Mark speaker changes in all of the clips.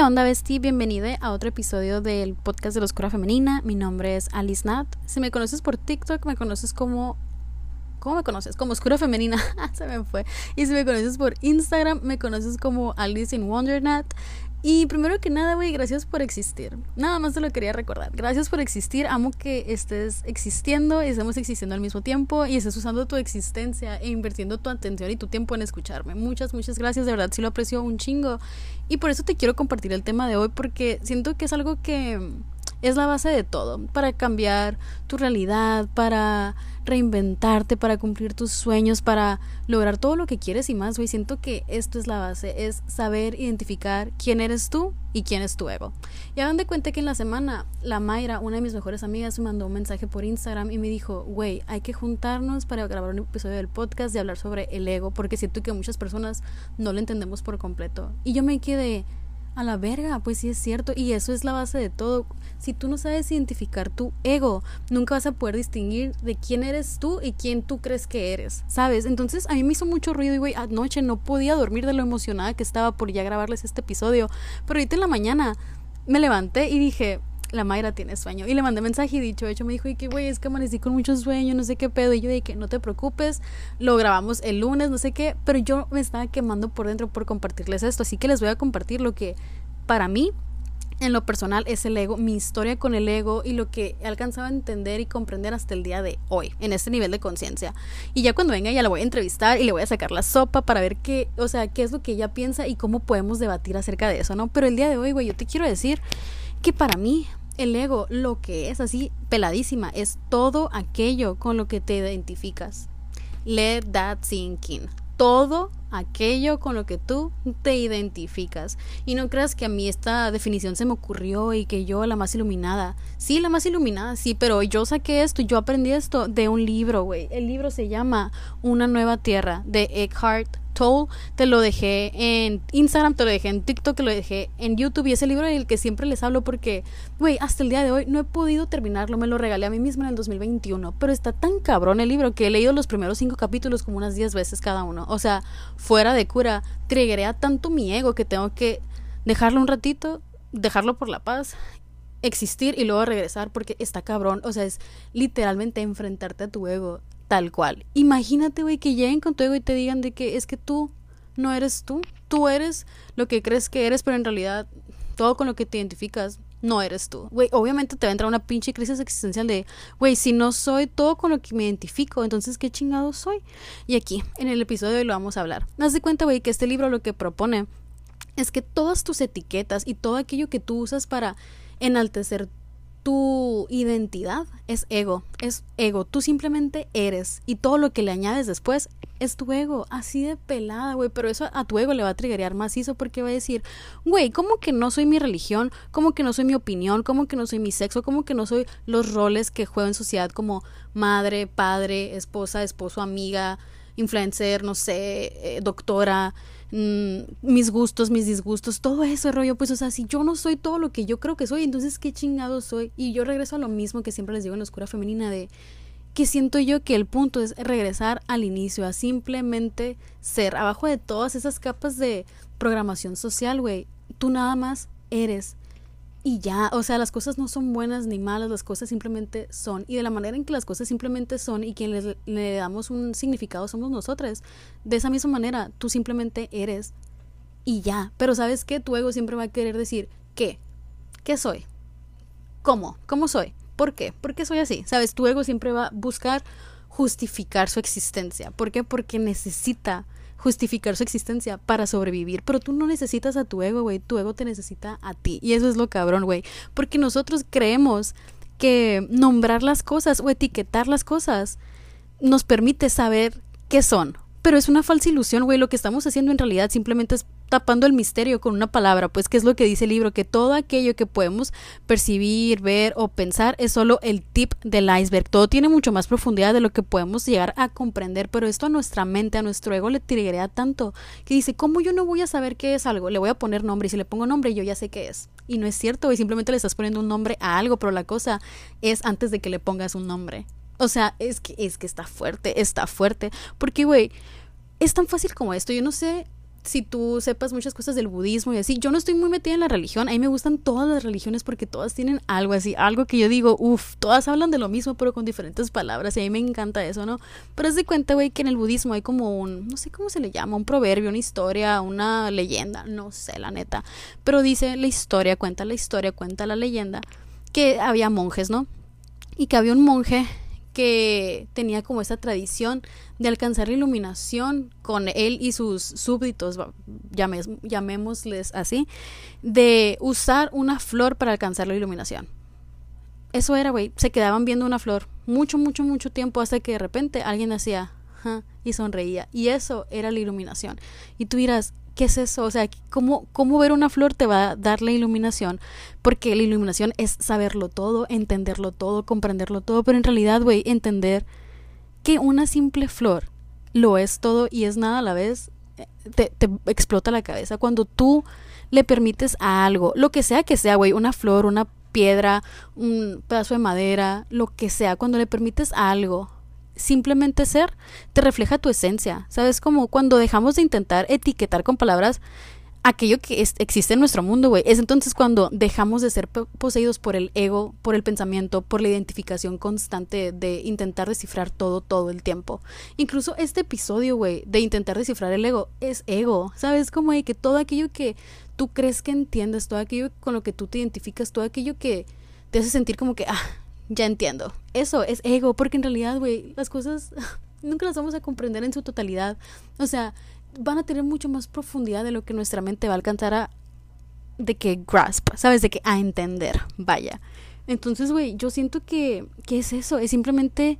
Speaker 1: ¿Qué onda, Besti? Bienvenida a otro episodio del podcast de la Oscura Femenina. Mi nombre es Alice Nat. Si me conoces por TikTok, me conoces como. ¿Cómo me conoces? Como Oscura Femenina. Se me fue. Y si me conoces por Instagram, me conoces como Alice in Wonder Nat. Y primero que nada, güey, gracias por existir. Nada más te lo quería recordar. Gracias por existir. Amo que estés existiendo y estemos existiendo al mismo tiempo y estés usando tu existencia e invirtiendo tu atención y tu tiempo en escucharme. Muchas, muchas gracias. De verdad, sí lo aprecio un chingo. Y por eso te quiero compartir el tema de hoy porque siento que es algo que es la base de todo, para cambiar tu realidad, para reinventarte, para cumplir tus sueños, para lograr todo lo que quieres y más, güey. Siento que esto es la base, es saber identificar quién eres tú y quién es tu ego. Y hagan de cuenta que en la semana, la Mayra, una de mis mejores amigas, me mandó un mensaje por Instagram y me dijo, güey, hay que juntarnos para grabar un episodio del podcast y hablar sobre el ego, porque siento que muchas personas no lo entendemos por completo. Y yo me quedé a la verga, pues sí es cierto. Y eso es la base de todo. Si tú no sabes identificar tu ego, nunca vas a poder distinguir de quién eres tú y quién tú crees que eres, ¿sabes? Entonces a mí me hizo mucho ruido y, güey, anoche no podía dormir de lo emocionada que estaba por ya grabarles este episodio. Pero ahorita en la mañana me levanté y dije, la Mayra tiene sueño. Y le mandé mensaje y dicho, hecho, me dijo, y que güey, es que amanecí con mucho sueño, no sé qué pedo. Y yo dije, que no te preocupes, lo grabamos el lunes, no sé qué. Pero yo me estaba quemando por dentro por compartirles esto. Así que les voy a compartir lo que para mí en lo personal es el ego, mi historia con el ego y lo que he alcanzado a entender y comprender hasta el día de hoy, en este nivel de conciencia. Y ya cuando venga ya la voy a entrevistar y le voy a sacar la sopa para ver qué, o sea, qué es lo que ella piensa y cómo podemos debatir acerca de eso, ¿no? Pero el día de hoy, güey, yo te quiero decir que para mí el ego lo que es así peladísima es todo aquello con lo que te identificas. Let that sink in. Todo aquello con lo que tú te identificas. Y no creas que a mí esta definición se me ocurrió y que yo la más iluminada. Sí, la más iluminada, sí, pero yo saqué esto, yo aprendí esto de un libro, güey. El libro se llama Una nueva tierra de Eckhart te lo dejé en Instagram, te lo dejé en TikTok, te lo dejé en YouTube y ese libro del que siempre les hablo porque, güey, hasta el día de hoy no he podido terminarlo, me lo regalé a mí misma en el 2021, pero está tan cabrón el libro que he leído los primeros cinco capítulos como unas 10 veces cada uno, o sea, fuera de cura, a tanto mi ego que tengo que dejarlo un ratito, dejarlo por la paz existir y luego regresar porque está cabrón. O sea, es literalmente enfrentarte a tu ego tal cual. Imagínate, güey, que lleguen con tu ego y te digan de que es que tú no eres tú. Tú eres lo que crees que eres, pero en realidad todo con lo que te identificas no eres tú. Güey, obviamente te va a entrar una pinche crisis existencial de, güey, si no soy todo con lo que me identifico, entonces qué chingado soy. Y aquí, en el episodio de hoy lo vamos a hablar. Haz de cuenta, güey, que este libro lo que propone es que todas tus etiquetas y todo aquello que tú usas para enaltecer tu identidad es ego, es ego, tú simplemente eres y todo lo que le añades después es tu ego, así de pelada, güey, pero eso a tu ego le va a triggerear macizo porque va a decir, güey, ¿cómo que no soy mi religión? ¿Cómo que no soy mi opinión? ¿Cómo que no soy mi sexo? ¿Cómo que no soy los roles que juego en sociedad como madre, padre, esposa, esposo, amiga, influencer, no sé, eh, doctora? Mm, mis gustos, mis disgustos, todo ese rollo, pues, o sea, si yo no soy todo lo que yo creo que soy, entonces, ¿qué chingado soy? Y yo regreso a lo mismo que siempre les digo en la oscura femenina de que siento yo que el punto es regresar al inicio, a simplemente ser abajo de todas esas capas de programación social, güey. Tú nada más eres y ya, o sea, las cosas no son buenas ni malas, las cosas simplemente son. Y de la manera en que las cosas simplemente son y quien le, damos un significado somos nosotras. De esa misma manera, tú simplemente eres y ya. Pero sabes qué, tu ego siempre va a querer decir, ¿qué? ¿Qué soy? ¿Cómo? ¿Cómo soy? ¿Por qué? ¿Por qué soy así? Sabes, tu ego siempre va a buscar justificar su existencia. ¿Por qué? Porque necesita justificar su existencia para sobrevivir. Pero tú no necesitas a tu ego, güey. Tu ego te necesita a ti. Y eso es lo cabrón, güey. Porque nosotros creemos que nombrar las cosas o etiquetar las cosas nos permite saber qué son. Pero es una falsa ilusión, güey. Lo que estamos haciendo en realidad simplemente es tapando el misterio con una palabra, pues que es lo que dice el libro, que todo aquello que podemos percibir, ver o pensar es solo el tip del iceberg. Todo tiene mucho más profundidad de lo que podemos llegar a comprender, pero esto a nuestra mente, a nuestro ego le triguea tanto que dice, ¿cómo yo no voy a saber qué es algo? Le voy a poner nombre y si le pongo nombre yo ya sé qué es. Y no es cierto, y simplemente le estás poniendo un nombre a algo, pero la cosa es antes de que le pongas un nombre. O sea, es que es que está fuerte, está fuerte, porque güey, es tan fácil como esto. Yo no sé si tú sepas muchas cosas del budismo y así. Yo no estoy muy metida en la religión. A mí me gustan todas las religiones porque todas tienen algo así, algo que yo digo, uff, todas hablan de lo mismo pero con diferentes palabras y a mí me encanta eso, ¿no? Pero es de cuenta, güey, que en el budismo hay como un, no sé cómo se le llama, un proverbio, una historia, una leyenda, no sé, la neta. Pero dice la historia, cuenta la historia, cuenta la leyenda, que había monjes, ¿no? Y que había un monje que tenía como esa tradición de alcanzar la iluminación con él y sus súbditos, llamémosles así, de usar una flor para alcanzar la iluminación. Eso era, güey, se quedaban viendo una flor mucho, mucho, mucho tiempo hasta que de repente alguien hacía y sonreía. Y eso era la iluminación. Y tú dirás, ¿qué es eso? O sea, ¿cómo, ¿cómo ver una flor te va a dar la iluminación? Porque la iluminación es saberlo todo, entenderlo todo, comprenderlo todo, pero en realidad, güey, entender que una simple flor lo es todo y es nada a la vez, eh, te, te explota la cabeza. Cuando tú le permites a algo, lo que sea que sea, güey, una flor, una piedra, un pedazo de madera, lo que sea, cuando le permites a algo simplemente ser, te refleja tu esencia. ¿Sabes? Como cuando dejamos de intentar etiquetar con palabras aquello que existe en nuestro mundo, güey. Es entonces cuando dejamos de ser poseídos por el ego, por el pensamiento, por la identificación constante de intentar descifrar todo, todo el tiempo. Incluso este episodio, güey, de intentar descifrar el ego, es ego. ¿Sabes? Como de que todo aquello que tú crees que entiendes, todo aquello con lo que tú te identificas, todo aquello que te hace sentir como que, ah, ya entiendo. Eso es ego, porque en realidad, güey, las cosas nunca las vamos a comprender en su totalidad. O sea, van a tener mucho más profundidad de lo que nuestra mente va a alcanzar a de que grasp, ¿sabes? De que a entender, vaya. Entonces, güey, yo siento que, ¿qué es eso? Es simplemente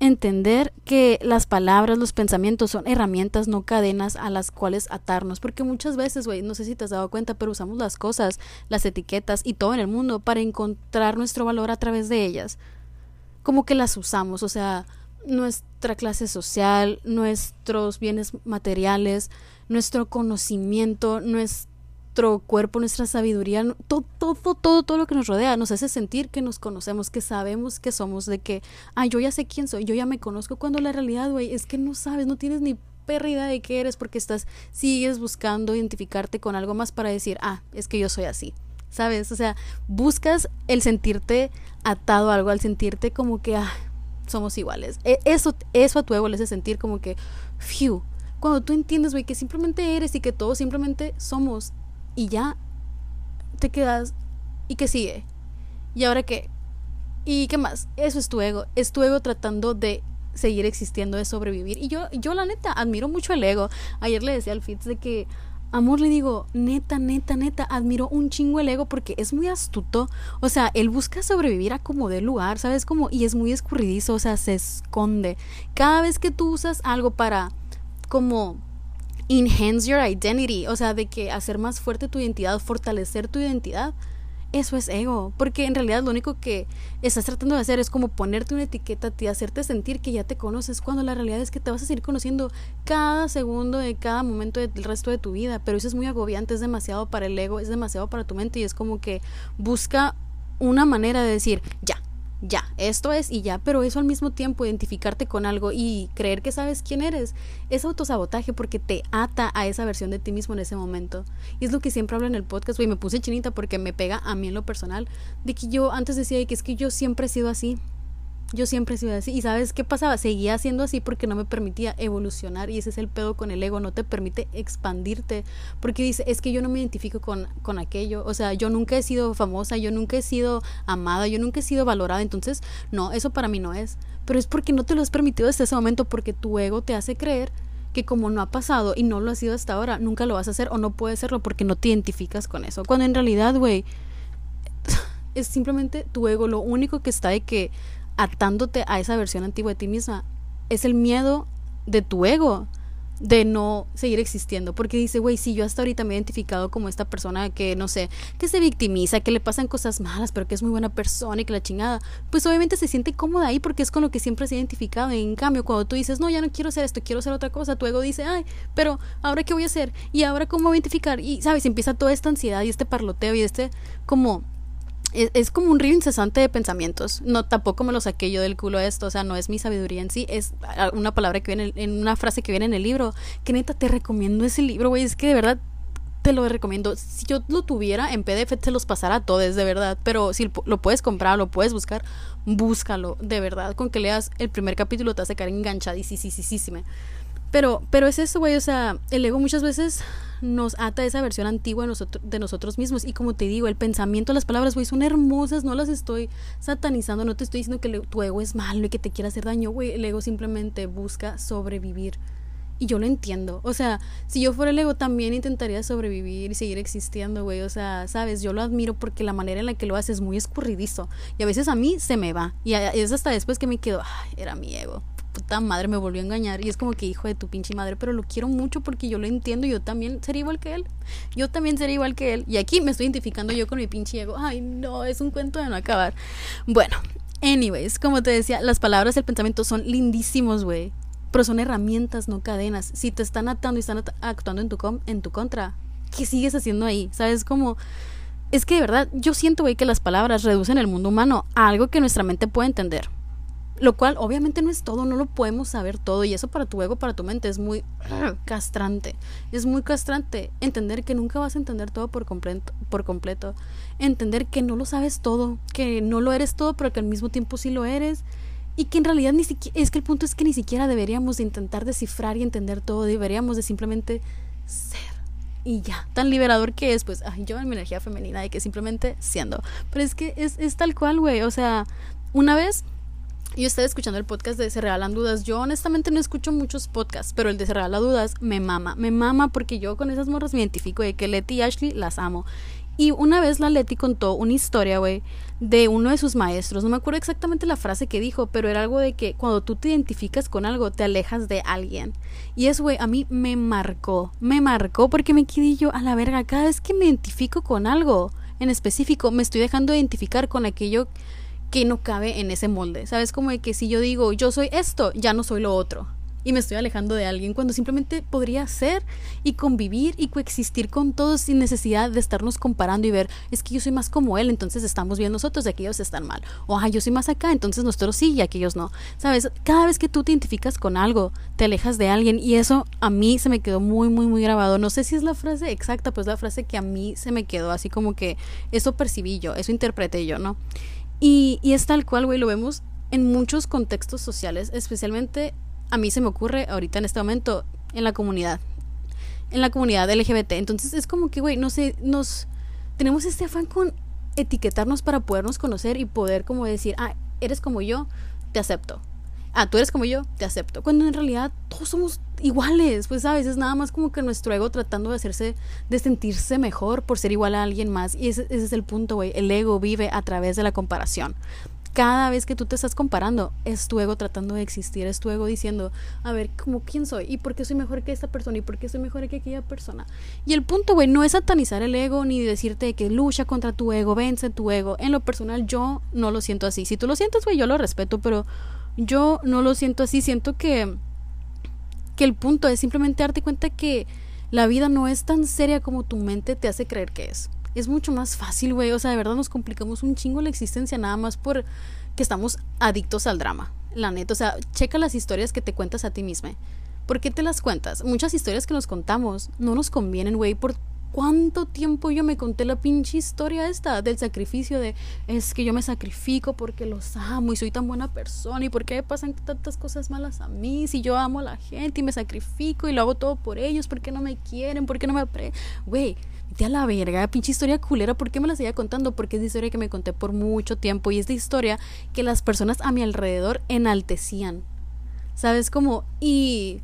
Speaker 1: entender que las palabras, los pensamientos son herramientas, no cadenas a las cuales atarnos. Porque muchas veces, güey, no sé si te has dado cuenta, pero usamos las cosas, las etiquetas y todo en el mundo para encontrar nuestro valor a través de ellas. Como que las usamos, o sea, nuestra clase social, nuestros bienes materiales, nuestro conocimiento, nuestro nuestro cuerpo, nuestra sabiduría, todo, todo, todo, todo lo que nos rodea nos hace sentir que nos conocemos, que sabemos que somos, de que, ah, yo ya sé quién soy, yo ya me conozco, cuando la realidad, güey, es que no sabes, no tienes ni perra idea de qué eres porque estás, sigues buscando identificarte con algo más para decir, ah, es que yo soy así. ¿Sabes? O sea, buscas el sentirte atado a algo, al sentirte como que, ah, somos iguales. E, eso, eso a tu ego le hace sentir como que, phew, cuando tú entiendes, güey, que simplemente eres y que todos simplemente somos y ya te quedas y qué sigue y ahora qué y qué más eso es tu ego es tu ego tratando de seguir existiendo de sobrevivir. Y yo yo la neta admiro mucho el ego. Ayer le decía al Fitz de que amor le digo neta neta neta admiro un chingo el ego porque es muy astuto. O sea él busca sobrevivir a como de lugar sabes como y es muy escurridizo o sea se esconde. Cada vez que tú usas algo para como enhance your identity, o sea, de que hacer más fuerte tu identidad, fortalecer tu identidad, eso es ego, porque en realidad lo único que estás tratando de hacer es como ponerte una etiqueta ti, hacerte sentir que ya te conoces, cuando la realidad es que te vas a seguir conociendo cada segundo de cada momento del resto de tu vida, pero eso es muy agobiante, es demasiado para el ego, es demasiado para tu mente y es como que busca una manera de decir, ya, ya, esto es y ya, pero eso al mismo tiempo identificarte con algo y creer que sabes quién eres es autosabotaje porque te ata a esa versión de ti mismo en ese momento. Y es lo que siempre hablo en el podcast, güey, me puse chinita porque me pega a mí en lo personal, de que yo antes decía que es que yo siempre he sido así, yo siempre he sido así. ¿Y sabes qué pasaba? Seguía siendo así porque no me permitía evolucionar. Y ese es el pedo con el ego. No te permite expandirte. Porque dice, es que yo no me identifico con, con aquello. O sea, yo nunca he sido famosa, yo nunca he sido amada, yo nunca he sido valorada. Entonces, no, eso para mí no es. Pero es porque no te lo has permitido desde ese momento. Porque tu ego te hace creer que como no ha pasado y no lo ha sido hasta ahora, nunca lo vas a hacer o no puedes hacerlo porque no te identificas con eso. Cuando en realidad, güey, es simplemente tu ego. Lo único que está de que atándote a esa versión antigua de ti misma, es el miedo de tu ego de no seguir existiendo. Porque dice, güey, si yo hasta ahorita me he identificado como esta persona que, no sé, que se victimiza, que le pasan cosas malas, pero que es muy buena persona y que la chingada, pues obviamente se siente cómoda ahí porque es con lo que siempre se ha identificado. en cambio, cuando tú dices, no, ya no quiero hacer esto, quiero hacer otra cosa, tu ego dice, ay, pero ahora qué voy a hacer y ahora cómo voy a identificar. Y, ¿sabes? Empieza toda esta ansiedad y este parloteo y este como es, como un río incesante de pensamientos. No, tampoco me lo saqué yo del culo esto, o sea, no es mi sabiduría en sí, es una palabra que viene en una frase que viene en el libro. Que neta, te recomiendo ese libro, güey, es que de verdad te lo recomiendo. Si yo lo tuviera en PDF, te los pasara a todos, de verdad. Pero si lo puedes comprar, lo puedes buscar, búscalo, de verdad. Con que leas el primer capítulo te hace quedar enganchadísima. Pero, pero es eso, güey, o sea, el ego muchas veces nos ata esa versión antigua de, nosotros, de nosotros mismos. Y como te digo, el pensamiento, las palabras, güey, son hermosas, no las estoy satanizando, no te estoy diciendo que tu ego es malo y que te quiera hacer daño, güey. El ego simplemente busca sobrevivir. Y yo lo entiendo. O sea, si yo fuera el ego también intentaría sobrevivir y seguir existiendo, güey. O sea, sabes, yo lo admiro porque la manera en la que lo hace es muy escurridizo. Y a veces a mí se me va. Y es hasta después que me quedo, ay, era mi ego madre me volvió a engañar y es como que hijo de tu pinche madre, pero lo quiero mucho porque yo lo entiendo yo también sería igual que él. Yo también sería igual que él. Y aquí me estoy identificando yo con mi pinche ego. Ay, no, es un cuento de no acabar. Bueno, anyways, como te decía, las palabras y el pensamiento son lindísimos, güey. Pero son herramientas, no cadenas. Si te están atando y están actuando en tu, en tu contra, ¿qué sigues haciendo ahí? ¿Sabes cómo? Es que de verdad, yo siento, güey, que las palabras reducen el mundo humano a algo que nuestra mente puede entender. Lo cual obviamente no es todo, no lo podemos saber todo y eso para tu ego, para tu mente es muy castrante. Es muy castrante entender que nunca vas a entender todo por completo, por completo. Entender que no lo sabes todo, que no lo eres todo, pero que al mismo tiempo sí lo eres. Y que en realidad ni siquiera, es que el punto es que ni siquiera deberíamos de intentar descifrar y entender todo, deberíamos de simplemente ser y ya, tan liberador que es, pues, ay, yo en mi energía femenina de que simplemente siendo. Pero es que es, es tal cual, güey, o sea, una vez yo estaba escuchando el podcast de Se Regalan Dudas. Yo honestamente no escucho muchos podcasts, pero el de Se Regalan Dudas me mama. Me mama porque yo con esas morras me identifico de que Leti y Ashley las amo. Y una vez la Leti contó una historia, güey, de uno de sus maestros. No me acuerdo exactamente la frase que dijo, pero era algo de que cuando tú te identificas con algo, te alejas de alguien. Y eso, güey, a mí me marcó. Me marcó porque me quedé yo a la verga. Cada vez que me identifico con algo en específico, me estoy dejando de identificar con aquello que no cabe en ese molde. ¿Sabes? Como de que si yo digo yo soy esto, ya no soy lo otro. Y me estoy alejando de alguien cuando simplemente podría ser y convivir y coexistir con todos sin necesidad de estarnos comparando y ver, es que yo soy más como él, entonces estamos bien nosotros y aquellos están mal. O, yo soy más acá, entonces nosotros sí y aquellos no. ¿Sabes? Cada vez que tú te identificas con algo, te alejas de alguien y eso a mí se me quedó muy, muy, muy grabado. No sé si es la frase exacta, pues la frase que a mí se me quedó así como que eso percibí yo, eso interpreté yo, ¿no? Y, y es tal cual, güey, lo vemos en muchos contextos sociales, especialmente a mí se me ocurre ahorita en este momento en la comunidad, en la comunidad LGBT. Entonces es como que, güey, no sé, nos tenemos este afán con etiquetarnos para podernos conocer y poder como decir, ah, eres como yo, te acepto ah, tú eres como yo, te acepto. Cuando en realidad todos somos iguales, pues sabes, es nada más como que nuestro ego tratando de hacerse, de sentirse mejor por ser igual a alguien más. Y ese es el punto, güey. El ego vive a través de la comparación. Cada vez que tú te estás comparando, es tu ego tratando de existir, es tu ego diciendo, a ver, como quién soy y por qué soy mejor que esta persona y por qué soy mejor que aquella persona. Y el punto, güey, no es satanizar el ego ni decirte que lucha contra tu ego, vence tu ego. En lo personal, yo no lo siento así. Si tú lo sientes, güey, yo lo respeto, pero yo no lo siento así, siento que, que el punto es simplemente darte cuenta que la vida no es tan seria como tu mente te hace creer que es. Es mucho más fácil, güey. O sea, de verdad nos complicamos un chingo la existencia nada más por que estamos adictos al drama. La neta, o sea, checa las historias que te cuentas a ti misma. ¿Por qué te las cuentas? Muchas historias que nos contamos no nos convienen, güey, por ¿Cuánto tiempo yo me conté la pinche historia esta del sacrificio de es que yo me sacrifico porque los amo y soy tan buena persona y por qué pasan tantas cosas malas a mí si yo amo a la gente y me sacrifico y lo hago todo por ellos, ¿por qué no me quieren? ¿Por qué no me apre... Güey, vete a la verga, pinche historia culera, ¿por qué me la seguía contando? Porque es la historia que me conté por mucho tiempo y es la historia que las personas a mi alrededor enaltecían. ¿Sabes? Como, y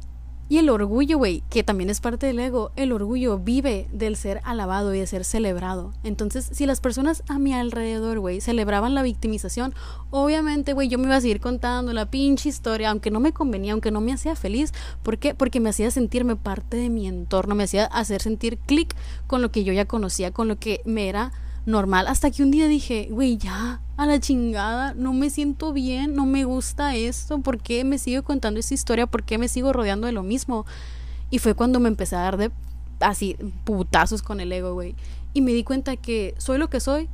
Speaker 1: y el orgullo, güey, que también es parte del ego, el orgullo vive del ser alabado y de ser celebrado. Entonces, si las personas a mi alrededor, güey, celebraban la victimización, obviamente, güey, yo me iba a seguir contando la pinche historia, aunque no me convenía, aunque no me hacía feliz. ¿Por qué? Porque me hacía sentirme parte de mi entorno, me hacía hacer sentir clic con lo que yo ya conocía, con lo que me era normal. Hasta que un día dije, güey, ya, a la chingada, no me siento bien, no me gusta esto, ¿por qué me sigo contando esta historia? ¿Por qué me sigo rodeando de lo mismo? Y fue cuando me empecé a dar de así putazos con el ego, güey. Y me di cuenta que soy lo que soy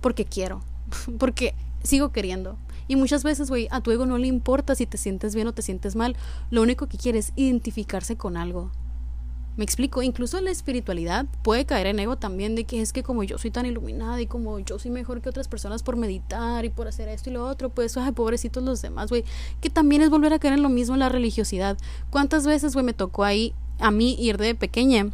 Speaker 1: porque quiero, porque sigo queriendo. Y muchas veces, güey, a tu ego no le importa si te sientes bien o te sientes mal. Lo único que quiere es identificarse con algo. Me explico, incluso la espiritualidad puede caer en ego también de que es que como yo soy tan iluminada y como yo soy mejor que otras personas por meditar y por hacer esto y lo otro, pues, ay, pobrecitos los demás, güey. Que también es volver a caer en lo mismo en la religiosidad. ¿Cuántas veces, güey, me tocó ahí a mí ir de pequeña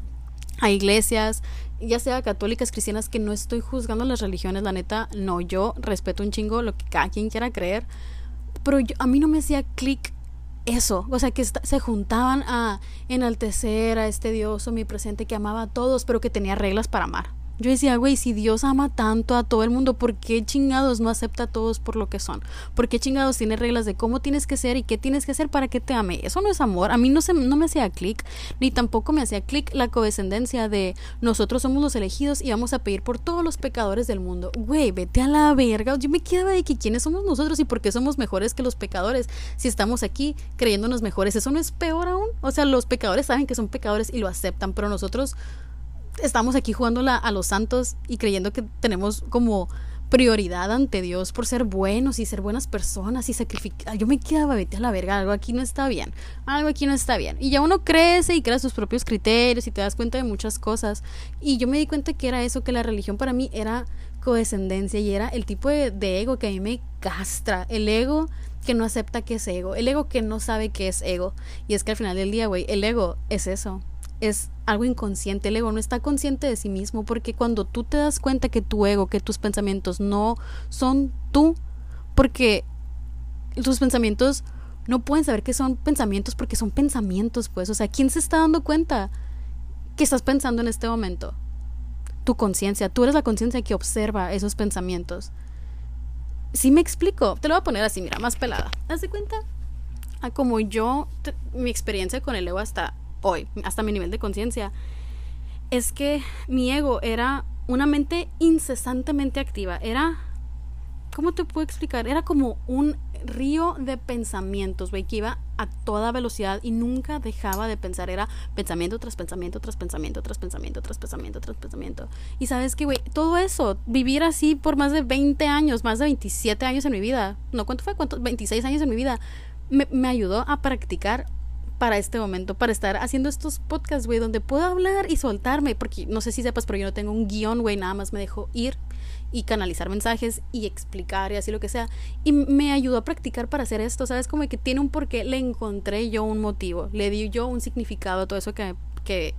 Speaker 1: a iglesias, ya sea católicas, cristianas, que no estoy juzgando las religiones, la neta, no, yo respeto un chingo lo que cada quien quiera creer, pero a mí no me hacía clic eso, o sea, que se juntaban a enaltecer a este Dios o mi presente que amaba a todos, pero que tenía reglas para amar. Yo decía, güey, si Dios ama tanto a todo el mundo, ¿por qué chingados no acepta a todos por lo que son? ¿Por qué chingados tiene reglas de cómo tienes que ser y qué tienes que hacer para que te ame? Eso no es amor. A mí no, se, no me hacía clic, ni tampoco me hacía clic la codescendencia de nosotros somos los elegidos y vamos a pedir por todos los pecadores del mundo. Güey, vete a la verga. Yo me quedaba de que quiénes somos nosotros y por qué somos mejores que los pecadores si estamos aquí creyéndonos mejores. Eso no es peor aún. O sea, los pecadores saben que son pecadores y lo aceptan, pero nosotros estamos aquí jugándola a los santos y creyendo que tenemos como prioridad ante Dios por ser buenos y ser buenas personas y sacrificar. Yo me quedaba, vete a la verga, algo aquí no está bien, algo aquí no está bien. Y ya uno crece y crea sus propios criterios y te das cuenta de muchas cosas. Y yo me di cuenta que era eso, que la religión para mí era codescendencia y era el tipo de, de ego que a mí me castra. El ego que no acepta que es ego, el ego que no sabe que es ego. Y es que al final del día, güey, el ego es eso es algo inconsciente. El ego no está consciente de sí mismo porque cuando tú te das cuenta que tu ego, que tus pensamientos no son tú, porque tus pensamientos no pueden saber que son pensamientos porque son pensamientos, pues. O sea, ¿quién se está dando cuenta que estás pensando en este momento? Tu conciencia. Tú eres la conciencia que observa esos pensamientos. Si me explico, te lo voy a poner así, mira, más pelada. ¿Haz de cuenta? A como yo, mi experiencia con el ego hasta hoy, hasta mi nivel de conciencia, es que mi ego era una mente incesantemente activa. Era, ¿cómo te puedo explicar? Era como un río de pensamientos, güey, que iba a toda velocidad y nunca dejaba de pensar. Era pensamiento tras pensamiento, tras pensamiento, tras pensamiento, tras pensamiento, tras pensamiento. Y sabes que, güey, todo eso, vivir así por más de 20 años, más de 27 años en mi vida, no, ¿cuánto fue? ¿Cuánto? 26 años en mi vida, me, me ayudó a practicar para este momento, para estar haciendo estos podcasts, güey, donde puedo hablar y soltarme, porque no sé si sepas, pero yo no tengo un guion, güey, nada más me dejo ir y canalizar mensajes y explicar y así lo que sea. Y me ayudó a practicar para hacer esto, ¿sabes? Como que tiene un porqué, le encontré yo un motivo, le di yo un significado a todo eso que, que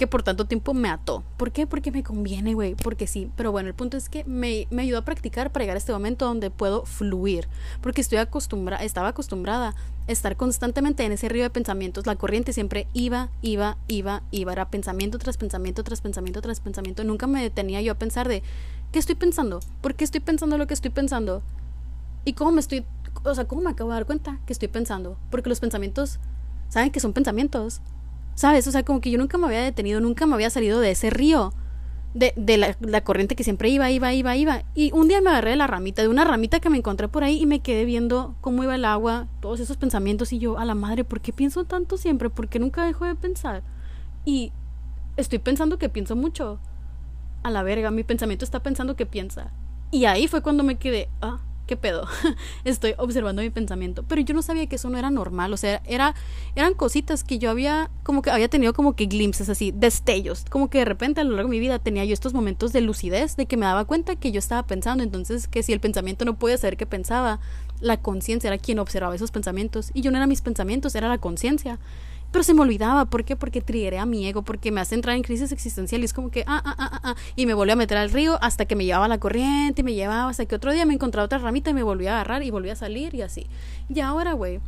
Speaker 1: que por tanto tiempo me ató. ¿Por qué? Porque me conviene, güey, porque sí. Pero bueno, el punto es que me, me ayudó a practicar para llegar a este momento donde puedo fluir, porque estoy acostumbrada, estaba acostumbrada a estar constantemente en ese río de pensamientos. La corriente siempre iba, iba, iba, iba, era pensamiento tras pensamiento, tras pensamiento, tras pensamiento. Nunca me detenía yo a pensar de, ¿qué estoy pensando? ¿Por qué estoy pensando lo que estoy pensando? ¿Y cómo me estoy, o sea, cómo me acabo de dar cuenta que estoy pensando? Porque los pensamientos, ¿saben que son pensamientos? ¿Sabes? O sea, como que yo nunca me había detenido, nunca me había salido de ese río. De, de la, la, corriente que siempre iba, iba, iba, iba. Y un día me agarré de la ramita, de una ramita que me encontré por ahí y me quedé viendo cómo iba el agua, todos esos pensamientos y yo, a la madre, ¿por qué pienso tanto siempre? ¿Por qué nunca dejo de pensar? Y estoy pensando que pienso mucho. A la verga, mi pensamiento está pensando que piensa. Y ahí fue cuando me quedé, ah, ¿qué pedo? Estoy observando mi pensamiento. Pero yo no sabía que eso no era normal. O sea, era, eran cositas que yo había, como que había tenido como que glimpses así, destellos. Como que de repente a lo largo de mi vida tenía yo estos momentos de lucidez, de que me daba cuenta que yo estaba pensando. Entonces, que si el pensamiento no podía saber qué pensaba, la conciencia era quien observaba esos pensamientos. Y yo no era mis pensamientos, era la conciencia. Pero se me olvidaba, ¿por qué? Porque trigueré a mi ego, porque me hace entrar en crisis existencial y es como que, ah, ah, ah, ah, y me volví a meter al río hasta que me llevaba la corriente y me llevaba hasta que otro día me encontraba otra ramita y me volví a agarrar y volví a salir y así. Y ahora, güey,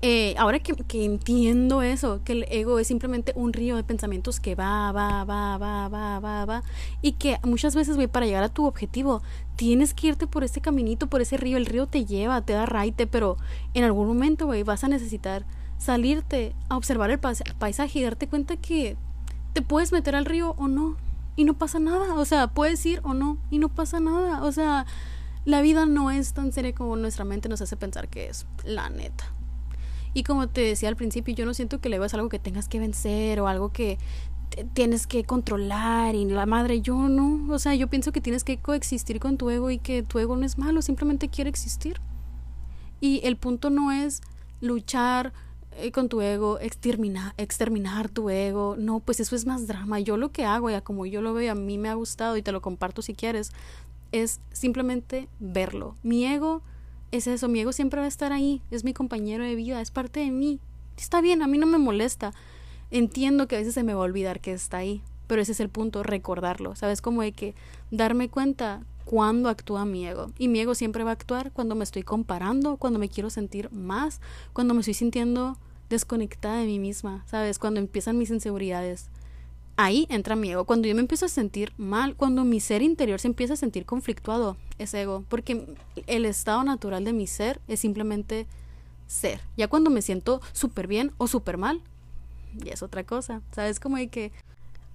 Speaker 1: eh, ahora que, que, entiendo eso, que el ego es simplemente un río de pensamientos que va, va, va, va, va, va, va, y que muchas veces, güey, para llegar a tu objetivo, tienes que irte por ese caminito, por ese río, el río te lleva, te da raite, pero en algún momento, güey, vas a necesitar salirte a observar el paisaje y darte cuenta que te puedes meter al río o no y no pasa nada, o sea, puedes ir o no y no pasa nada, o sea, la vida no es tan seria como nuestra mente nos hace pensar que es, la neta. Y como te decía al principio, yo no siento que el ego es algo que tengas que vencer o algo que tienes que controlar y la madre, yo no, o sea, yo pienso que tienes que coexistir con tu ego y que tu ego no es malo, simplemente quiere existir. Y el punto no es luchar eh, con tu ego, exterminar, exterminar tu ego. No, pues eso es más drama. Yo lo que hago, ya como yo lo veo, a mí me ha gustado y te lo comparto si quieres, es simplemente verlo. Mi ego es eso, mi ego siempre va a estar ahí, es mi compañero de vida, es parte de mí. Está bien, a mí no me molesta. Entiendo que a veces se me va a olvidar que está ahí, pero ese es el punto, recordarlo. ¿Sabes? Como de que darme cuenta cuando actúa mi ego. Y mi ego siempre va a actuar cuando me estoy comparando, cuando me quiero sentir más, cuando me estoy sintiendo desconectada de mí misma, ¿sabes? Cuando empiezan mis inseguridades. Ahí entra mi ego. Cuando yo me empiezo a sentir mal, cuando mi ser interior se empieza a sentir conflictuado, es ego. Porque el estado natural de mi ser es simplemente ser. Ya cuando me siento súper bien o súper mal, ya es otra cosa. ¿Sabes? Como hay que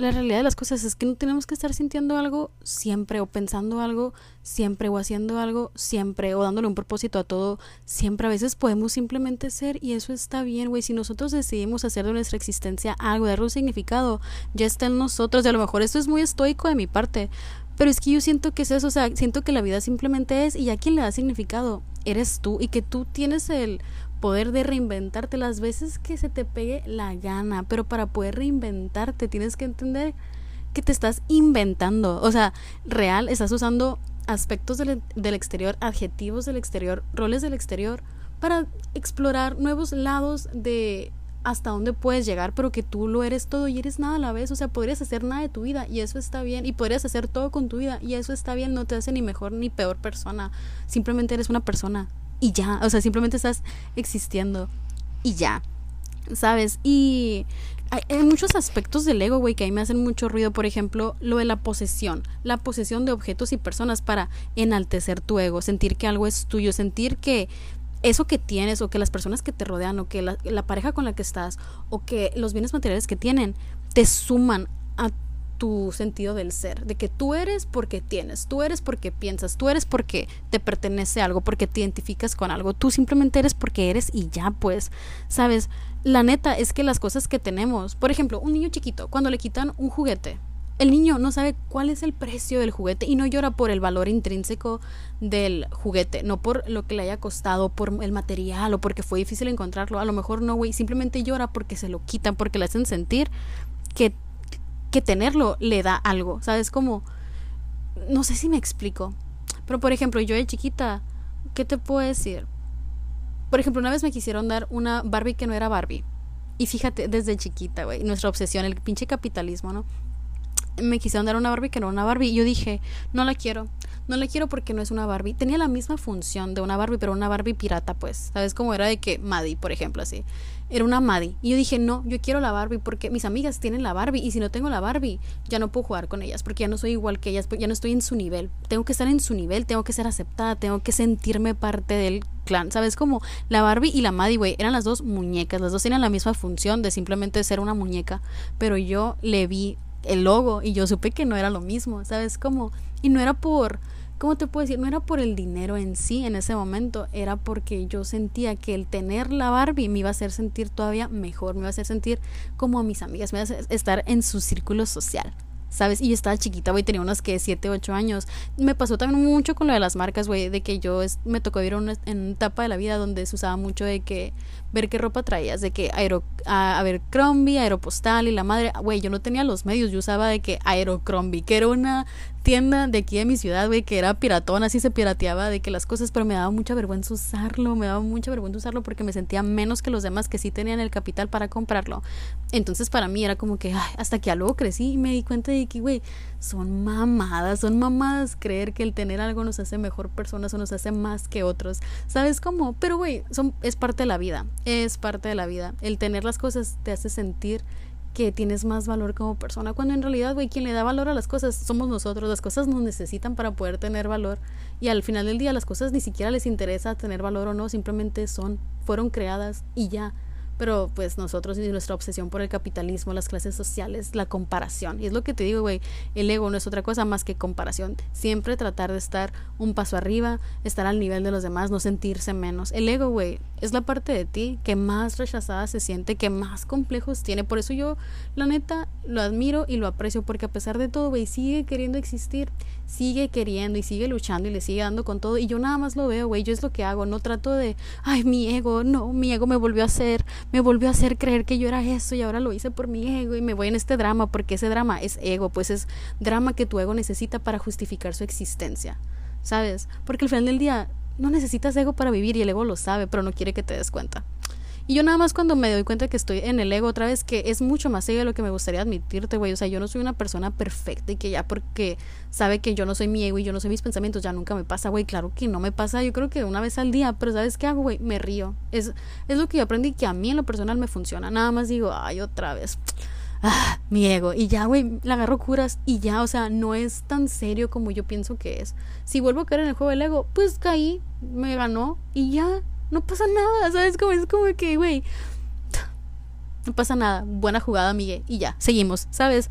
Speaker 1: la realidad de las cosas es que no tenemos que estar sintiendo algo siempre o pensando algo siempre o haciendo algo siempre o dándole un propósito a todo siempre. A veces podemos simplemente ser y eso está bien, güey. Si nosotros decidimos hacer de nuestra existencia algo, darle un significado, ya está en nosotros. Y a lo mejor esto es muy estoico de mi parte, pero es que yo siento que es eso, o sea, siento que la vida simplemente es y ya quien le da significado eres tú y que tú tienes el poder de reinventarte las veces que se te pegue la gana, pero para poder reinventarte tienes que entender que te estás inventando, o sea, real, estás usando aspectos del, del exterior, adjetivos del exterior, roles del exterior, para explorar nuevos lados de hasta dónde puedes llegar, pero que tú lo eres todo y eres nada a la vez. O sea, podrías hacer nada de tu vida y eso está bien. Y podrías hacer todo con tu vida y eso está bien. No te hace ni mejor ni peor persona. Simplemente eres una persona y ya, o sea, simplemente estás existiendo y ya, ¿sabes? Y hay, muchos aspectos del ego, güey, que a mí me hacen mucho ruido, por ejemplo, lo de la posesión, la posesión de objetos y personas para enaltecer tu ego, sentir que algo es tuyo, sentir que eso que tienes o que las personas que te rodean o que la, la pareja con la que estás o que los bienes materiales que tienen te suman a tu sentido del ser, de que tú eres porque tienes, tú eres porque piensas, tú eres porque te pertenece algo, porque te identificas con algo, tú simplemente eres porque eres y ya pues, sabes, la neta es que las cosas que tenemos, por ejemplo, un niño chiquito, cuando le quitan un juguete, el niño no sabe cuál es el precio del juguete y no llora por el valor intrínseco del juguete, no por lo que le haya costado, por el material o porque fue difícil encontrarlo. A lo mejor no, güey, simplemente llora porque se lo quitan, porque le hacen sentir que que tenerlo le da algo, ¿sabes? Como, no sé si me explico, pero por ejemplo, yo de chiquita, ¿qué te puedo decir? Por ejemplo, una vez me quisieron dar una Barbie que no era Barbie. Y fíjate, desde chiquita, güey, nuestra obsesión, el pinche capitalismo, ¿no? Me quisieron dar una Barbie que no era una Barbie. Y yo dije, no la quiero. No la quiero porque no es una Barbie. Tenía la misma función de una Barbie, pero una Barbie pirata, pues. ¿Sabes cómo era de que Maddie, por ejemplo, así? Era una Maddie. Y yo dije, no, yo quiero la Barbie porque mis amigas tienen la Barbie y si no tengo la Barbie, ya no puedo jugar con ellas porque ya no soy igual que ellas, ya no estoy en su nivel. Tengo que estar en su nivel, tengo que ser aceptada, tengo que sentirme parte del clan. ¿Sabes? Como la Barbie y la Maddie, güey, eran las dos muñecas, las dos tenían la misma función de simplemente ser una muñeca, pero yo le vi el logo y yo supe que no era lo mismo, ¿sabes? Como, y no era por ¿cómo te puedo decir? No era por el dinero en sí en ese momento, era porque yo sentía que el tener la Barbie me iba a hacer sentir todavía mejor, me iba a hacer sentir como a mis amigas, me iba a hacer estar en su círculo social. ¿sabes? Y yo estaba chiquita, güey, tenía unos que 7, 8 años. Me pasó también mucho con lo de las marcas, güey, de que yo me tocó vivir una, en una etapa de la vida donde se usaba mucho de que ver qué ropa traías, de que aero, a, ver, Crombie, Aeropostal y la madre, güey, yo no tenía los medios, yo usaba de que Aerocrombie, que era una tienda de aquí de mi ciudad, güey, que era piratona, así se pirateaba de que las cosas, pero me daba mucha vergüenza usarlo, me daba mucha vergüenza usarlo porque me sentía menos que los demás que sí tenían el capital para comprarlo. Entonces para mí era como que, ay, hasta que a luego crecí y me di cuenta de que, güey, son mamadas, son mamadas creer que el tener algo nos hace mejor personas o nos hace más que otros. ¿Sabes cómo? Pero, güey, es parte de la vida, es parte de la vida. El tener las cosas te hace sentir que tienes más valor como persona, cuando en realidad, güey, quien le da valor a las cosas somos nosotros, las cosas nos necesitan para poder tener valor y al final del día las cosas ni siquiera les interesa tener valor o no, simplemente son, fueron creadas y ya, pero pues nosotros y nuestra obsesión por el capitalismo, las clases sociales, la comparación. Y es lo que te digo, güey, el ego no es otra cosa más que comparación. Siempre tratar de estar un paso arriba, estar al nivel de los demás, no sentirse menos. El ego, güey, es la parte de ti que más rechazada se siente, que más complejos tiene. Por eso yo, la neta, lo admiro y lo aprecio, porque a pesar de todo, güey, sigue queriendo existir, sigue queriendo y sigue luchando y le sigue dando con todo. Y yo nada más lo veo, güey, yo es lo que hago, no trato de, ay, mi ego, no, mi ego me volvió a hacer me volvió a hacer creer que yo era eso y ahora lo hice por mi ego y me voy en este drama porque ese drama es ego, pues es drama que tu ego necesita para justificar su existencia, ¿sabes? Porque al final del día no necesitas ego para vivir y el ego lo sabe, pero no quiere que te des cuenta. Y yo nada más cuando me doy cuenta que estoy en el ego otra vez, que es mucho más serio de lo que me gustaría admitirte, güey. O sea, yo no soy una persona perfecta y que ya porque sabe que yo no soy mi ego y yo no soy mis pensamientos, ya nunca me pasa, güey. Claro que no me pasa, yo creo que una vez al día, pero ¿sabes qué hago, güey? Me río. Es, es lo que yo aprendí que a mí en lo personal me funciona. Nada más digo, ay, otra vez. Ah, mi ego. Y ya, güey, le agarro curas y ya, o sea, no es tan serio como yo pienso que es. Si vuelvo a caer en el juego del ego, pues caí, me ganó y ya, no pasa nada, ¿sabes? Como es como que, güey, no pasa nada, buena jugada, Miguel, y ya, seguimos, ¿sabes?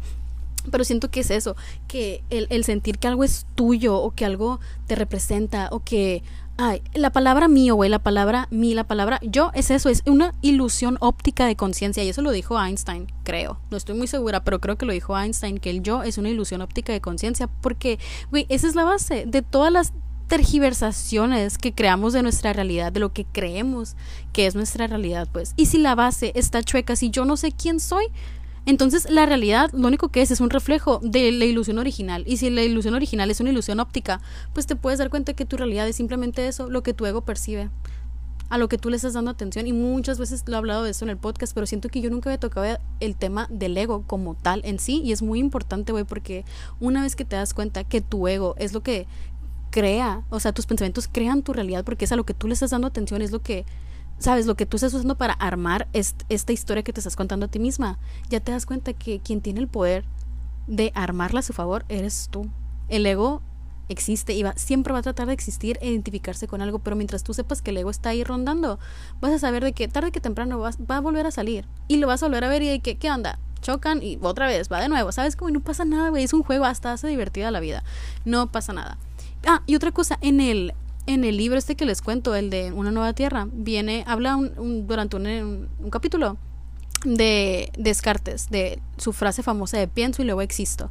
Speaker 1: Pero siento que es eso, que el, el sentir que algo es tuyo o que algo te representa o que Ay, la palabra mío, güey, la palabra mí, la palabra yo es eso, es una ilusión óptica de conciencia y eso lo dijo Einstein, creo. No estoy muy segura, pero creo que lo dijo Einstein, que el yo es una ilusión óptica de conciencia porque, güey, esa es la base de todas las tergiversaciones que creamos de nuestra realidad, de lo que creemos que es nuestra realidad, pues. Y si la base está chueca, si yo no sé quién soy, entonces la realidad lo único que es es un reflejo de la ilusión original. Y si la ilusión original es una ilusión óptica, pues te puedes dar cuenta que tu realidad es simplemente eso, lo que tu ego percibe a lo que tú le estás dando atención y muchas veces lo he hablado de eso en el podcast, pero siento que yo nunca había tocado el tema del ego como tal en sí y es muy importante, güey, porque una vez que te das cuenta que tu ego es lo que crea, o sea, tus pensamientos crean tu realidad porque es a lo que tú le estás dando atención, es lo que, sabes, lo que tú estás usando para armar esta historia que te estás contando a ti misma. Ya te das cuenta que quien tiene el poder de armarla a su favor eres tú. El ego existe y va, siempre va a tratar de existir e identificarse con algo, pero mientras tú sepas que el ego está ahí rondando, vas a saber de que tarde que temprano va a volver a salir y lo vas a volver a ver y de que, ¿qué onda? Chocan y otra vez, va de nuevo, ¿sabes? Como no pasa nada, güey, es un juego, hasta hace divertida la vida, no pasa nada. Ah, y otra cosa, en el, en el libro este que les cuento, el de Una Nueva Tierra, viene, habla un, durante un, capítulo de Descartes, de su frase famosa de pienso y luego existo,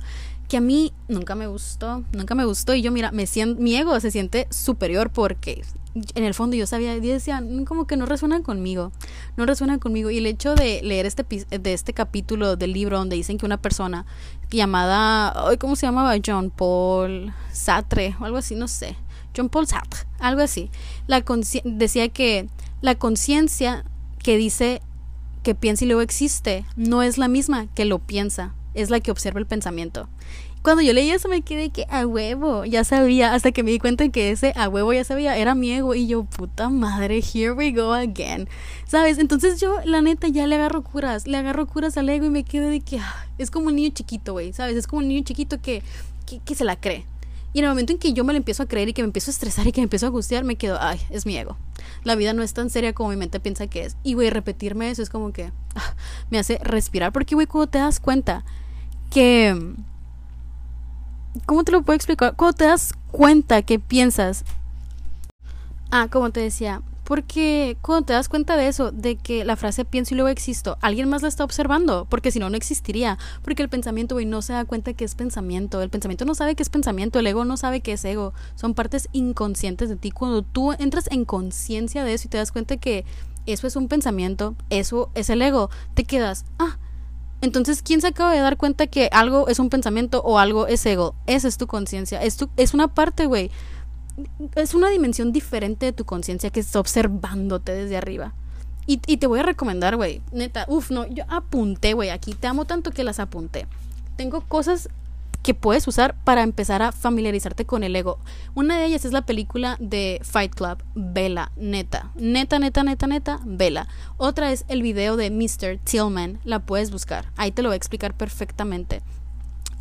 Speaker 1: que a mí nunca me gustó, nunca me gustó y yo mira, me siento, mi ego se siente superior porque en el fondo yo sabía, y decía, mm, como que no resuena conmigo, no resuena conmigo. Y el hecho de leer este, de este capítulo del libro donde dicen que una persona llamada, ¿cómo se llamaba? John Paul Sartre o algo así, no sé. John Paul Sartre, algo así. La decía que la conciencia que dice que piensa y luego existe no es la misma que lo piensa, es la que observa el pensamiento. Cuando yo leí eso me quedé que a huevo, ya sabía, hasta que me di cuenta que ese a huevo ya sabía, era mi ego y yo, puta madre, here we go again. ¿Sabes? Entonces yo, la neta, ya le agarro curas, le agarro curas al ego y me quedo de que ah, es como un niño chiquito, güey, ¿sabes? Es como un niño chiquito que, que, que se la cree. Y en el momento en que yo me lo empiezo a creer y que me empiezo a estresar y que me empiezo a angustiar, me quedo, ay, es mi ego. La vida no es tan seria como mi mente piensa que es. Y, güey, repetirme eso es como que ah, me hace respirar. Porque, güey, cuando te das cuenta que ¿Cómo te lo puedo explicar? Cuando te das cuenta que piensas. Ah, como te decía. Porque cuando te das cuenta de eso, de que la frase pienso y luego existo, alguien más la está observando, porque si no, no existiría. Porque el pensamiento, güey, no se da cuenta que es pensamiento. El pensamiento no sabe que es pensamiento, el ego no sabe que es ego. Son partes inconscientes de ti. Cuando tú entras en conciencia de eso y te das cuenta que eso es un pensamiento, eso es el ego, te quedas, ah, entonces, ¿quién se acaba de dar cuenta que algo es un pensamiento o algo es ego? Esa es tu conciencia. Es, es una parte, güey. Es una dimensión diferente de tu conciencia que está observándote desde arriba. Y, y te voy a recomendar, güey. Neta, uff, no, yo apunté, güey, aquí. Te amo tanto que las apunté. Tengo cosas que puedes usar para empezar a familiarizarte con el ego. Una de ellas es la película de Fight Club, Vela, neta. Neta, neta, neta, neta, Vela. Otra es el video de Mr. Tillman, la puedes buscar. Ahí te lo voy a explicar perfectamente.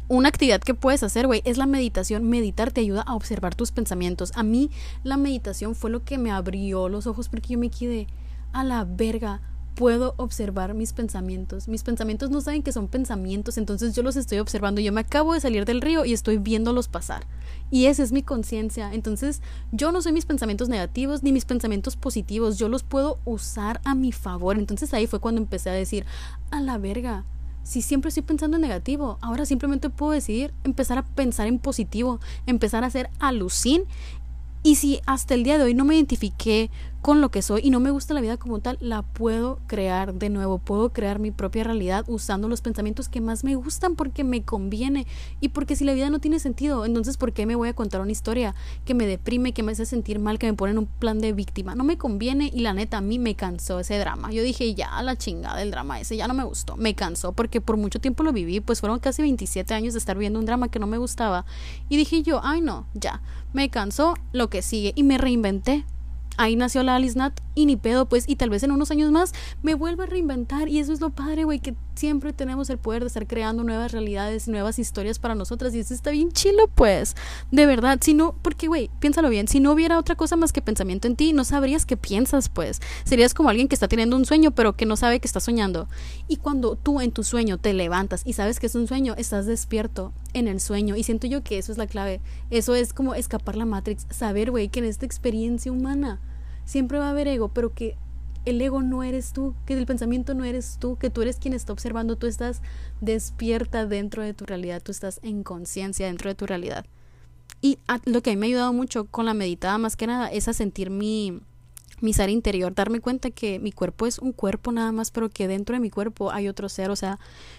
Speaker 1: Una actividad que puedes hacer, güey, es la meditación. Meditar te ayuda a observar tus pensamientos. A mí la meditación fue lo que me abrió los ojos porque yo me quedé a la verga puedo observar mis pensamientos. Mis pensamientos no saben que son pensamientos, entonces yo los estoy observando. Yo me acabo de salir del río y estoy viéndolos pasar. Y esa es mi conciencia. Entonces yo no soy mis pensamientos negativos ni mis pensamientos positivos. Yo los puedo usar a mi favor. Entonces ahí fue cuando empecé a decir, a la verga. Si siempre estoy pensando en negativo, ahora simplemente puedo decidir empezar a pensar en positivo, empezar a hacer alucin y si hasta el día de hoy no me identifiqué con lo que soy y no me gusta la vida como tal, la puedo crear de nuevo, puedo crear mi propia realidad usando los pensamientos que más me gustan porque me conviene y porque si la vida no tiene sentido, entonces ¿por qué me voy a contar una historia que me deprime, que me hace sentir mal, que me pone en un plan de víctima? No me conviene y la neta a mí me cansó ese drama. Yo dije, ya, la chingada del drama ese ya no me gustó, me cansó porque por mucho tiempo lo viví, pues fueron casi 27 años de estar viendo un drama que no me gustaba y dije yo, ay no, ya, me cansó lo que sigue y me reinventé ahí nació la Alice Nat y ni pedo, pues, y tal vez en unos años más me vuelva a reinventar y eso es lo padre, güey, que siempre tenemos el poder de estar creando nuevas realidades, nuevas historias para nosotras y eso está bien chilo, pues, de verdad, si no, porque, güey, piénsalo bien, si no hubiera otra cosa más que pensamiento en ti, no sabrías qué piensas, pues, serías como alguien que está teniendo un sueño pero que no sabe que está soñando y cuando tú en tu sueño te levantas y sabes que es un sueño, estás despierto en el sueño y siento yo que eso es la clave, eso es como escapar la Matrix, saber, güey, que en esta experiencia humana siempre va a haber ego, pero que el ego no eres tú, que el pensamiento no eres tú, que tú eres quien está observando, tú estás despierta dentro de tu realidad, tú estás en conciencia dentro de tu realidad. Y lo que a mí me ha ayudado mucho con la meditada más que nada es a sentir mi, mi ser interior, darme cuenta que mi cuerpo es un cuerpo nada más, pero que dentro de mi cuerpo hay otro ser. O sea,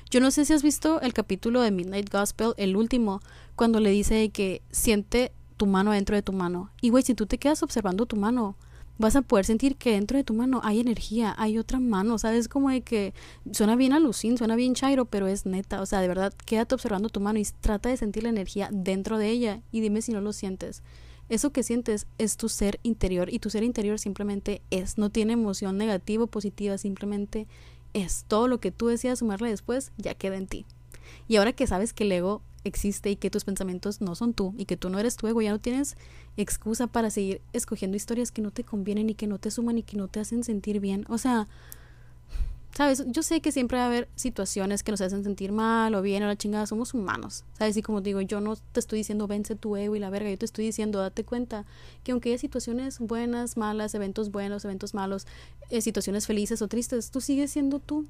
Speaker 1: yo no sé si has visto el capítulo de Midnight Gospel, el último, cuando le dice que siente tu mano dentro de tu mano. Y güey, si tú te quedas observando tu mano, vas a poder sentir que dentro de tu mano hay energía, hay otra mano, ¿sabes? Como de que suena bien alucin, suena bien chairo, pero es neta, o sea, de verdad, quédate observando tu mano y trata de sentir la energía dentro de ella y dime si no lo sientes. Eso que sientes es tu ser interior y tu ser interior simplemente es, no tiene emoción negativa o positiva, simplemente es. Todo lo que tú decías sumarle después ya queda en ti. Y ahora que sabes que el ego existe y que tus pensamientos no son tú y que tú no eres tu ego, ya no tienes excusa para seguir escogiendo historias que no te convienen y que no te suman y que no te hacen sentir bien. O sea, sabes, yo sé que siempre va a haber situaciones que nos hacen sentir mal o bien o la chingada, somos humanos, sabes, y como digo, yo no te estoy diciendo vence tu ego y la verga, yo te estoy diciendo date cuenta que aunque haya situaciones buenas, malas, eventos buenos, eventos malos, eh, situaciones felices o tristes, tú sigues siendo tú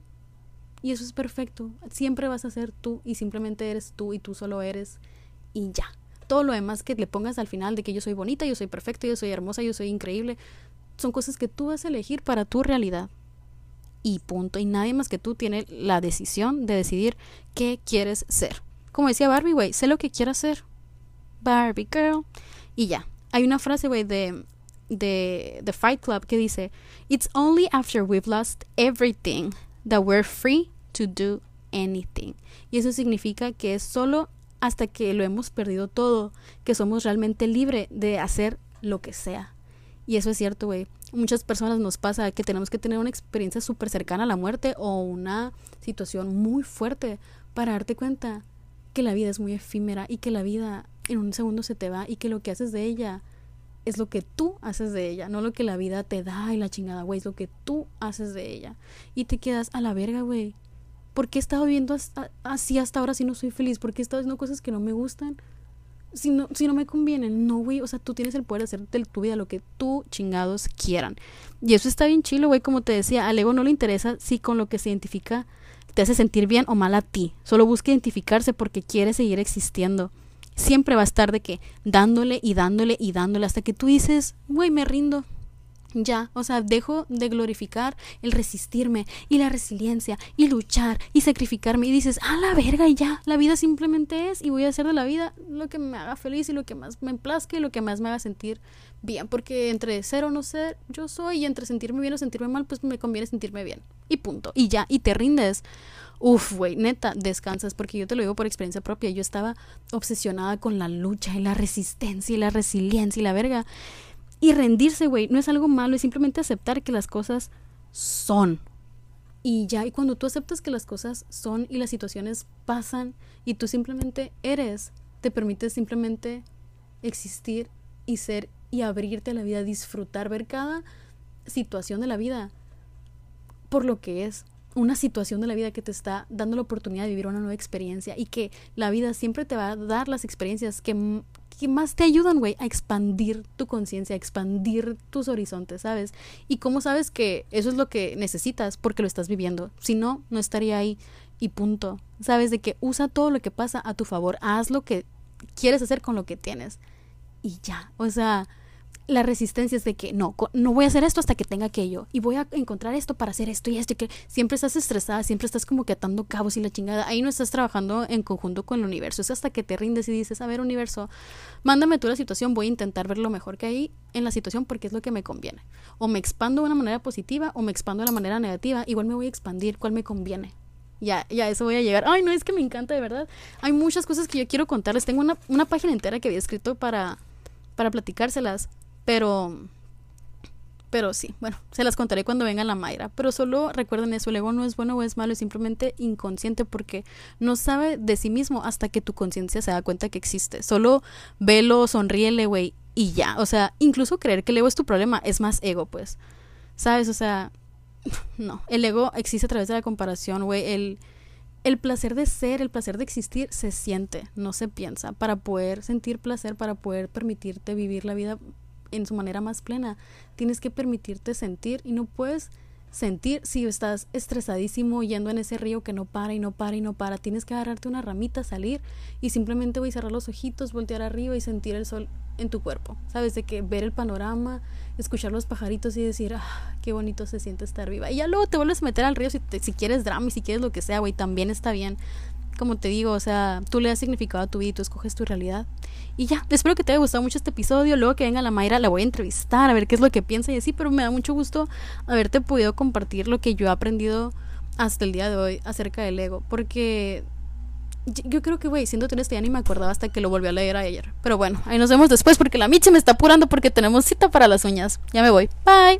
Speaker 1: y eso es perfecto. Siempre vas a ser tú y simplemente eres tú y tú solo eres y ya. Todo lo demás que le pongas al final de que yo soy bonita, yo soy perfecta, yo soy hermosa, yo soy increíble, son cosas que tú vas a elegir para tu realidad. Y punto. Y nadie más que tú tiene la decisión de decidir qué quieres ser. Como decía Barbie, güey, sé lo que quieras ser. Barbie girl. Y ya. Hay una frase, güey, de, de The Fight Club que dice, It's only after we've lost everything that we're free to do anything. Y eso significa que es solo hasta que lo hemos perdido todo, que somos realmente libres de hacer lo que sea. Y eso es cierto, güey. Muchas personas nos pasa que tenemos que tener una experiencia súper cercana a la muerte o una situación muy fuerte para darte cuenta que la vida es muy efímera y que la vida en un segundo se te va y que lo que haces de ella es lo que tú haces de ella, no lo que la vida te da y la chingada, güey, es lo que tú haces de ella. Y te quedas a la verga, güey. ¿Por qué he estado viendo así hasta ahora si no soy feliz? ¿Por qué he estado haciendo cosas que no me gustan? Si no, si no me convienen, no, güey. O sea, tú tienes el poder de hacer de tu vida lo que tú chingados quieran. Y eso está bien chilo, güey. Como te decía, al ego no le interesa si con lo que se identifica te hace sentir bien o mal a ti. Solo busca identificarse porque quiere seguir existiendo siempre va a estar de que dándole y dándole y dándole hasta que tú dices, güey, me rindo. Ya, o sea, dejo de glorificar el resistirme y la resiliencia y luchar y sacrificarme y dices, a la verga y ya, la vida simplemente es y voy a hacer de la vida lo que me haga feliz y lo que más me emplazque y lo que más me haga sentir bien, porque entre ser o no ser, yo soy y entre sentirme bien o sentirme mal, pues me conviene sentirme bien y punto, y ya, y te rindes. Uf, güey, neta, descansas, porque yo te lo digo por experiencia propia. Yo estaba obsesionada con la lucha y la resistencia y la resiliencia y la verga. Y rendirse, güey, no es algo malo, es simplemente aceptar que las cosas son. Y ya, y cuando tú aceptas que las cosas son y las situaciones pasan y tú simplemente eres, te permites simplemente existir y ser y abrirte a la vida, disfrutar, ver cada situación de la vida por lo que es una situación de la vida que te está dando la oportunidad de vivir una nueva experiencia y que la vida siempre te va a dar las experiencias que, que más te ayudan, güey, a expandir tu conciencia, a expandir tus horizontes, ¿sabes? Y cómo sabes que eso es lo que necesitas porque lo estás viviendo. Si no, no estaría ahí y punto. Sabes de que usa todo lo que pasa a tu favor, haz lo que quieres hacer con lo que tienes y ya. O sea, la resistencia es de que no, no voy a hacer esto hasta que tenga aquello y voy a encontrar esto para hacer esto y esto y que siempre estás estresada, siempre estás como que atando cabos y la chingada. Ahí no estás trabajando en conjunto con el universo, es hasta que te rindes y dices, a ver universo, mándame tú la situación, voy a intentar ver lo mejor que hay en la situación porque es lo que me conviene. O me expando de una manera positiva o me expando de una manera negativa, igual me voy a expandir, ¿cuál me conviene? Ya, ya, eso voy a llegar. Ay, no, es que me encanta, de verdad. Hay muchas cosas que yo quiero contarles. Tengo una, una página entera que había escrito para, para platicárselas pero, pero sí, bueno, se las contaré cuando venga la Mayra. Pero solo recuerden eso, el ego no es bueno o es malo, es simplemente inconsciente porque no sabe de sí mismo hasta que tu conciencia se da cuenta que existe. Solo velo, sonríele, güey, y ya. O sea, incluso creer que el ego es tu problema es más ego, pues. ¿Sabes? O sea, no, el ego existe a través de la comparación, güey. El, el placer de ser, el placer de existir se siente, no se piensa. Para poder sentir placer, para poder permitirte vivir la vida en su manera más plena. Tienes que permitirte sentir y no puedes sentir si estás estresadísimo yendo en ese río que no para y no para y no para. Tienes que agarrarte una ramita, salir y simplemente voy a cerrar los ojitos, voltear arriba y sentir el sol en tu cuerpo. Sabes de que ver el panorama, escuchar los pajaritos y decir, ah, qué bonito se siente estar viva. Y ya luego te vuelves a meter al río si, si quieres drama y si quieres lo que sea, güey, también está bien como te digo, o sea, tú le das significado a tu vida y tú escoges tu realidad. Y ya, espero que te haya gustado mucho este episodio. Luego que venga la Mayra, la voy a entrevistar a ver qué es lo que piensa y así, pero me da mucho gusto haberte podido compartir lo que yo he aprendido hasta el día de hoy acerca del ego. Porque yo creo que, güey, siendo honesta, ya ni me acordaba hasta que lo volví a leer ayer. Pero bueno, ahí nos vemos después porque la Michi me está apurando porque tenemos cita para las uñas. Ya me voy. Bye.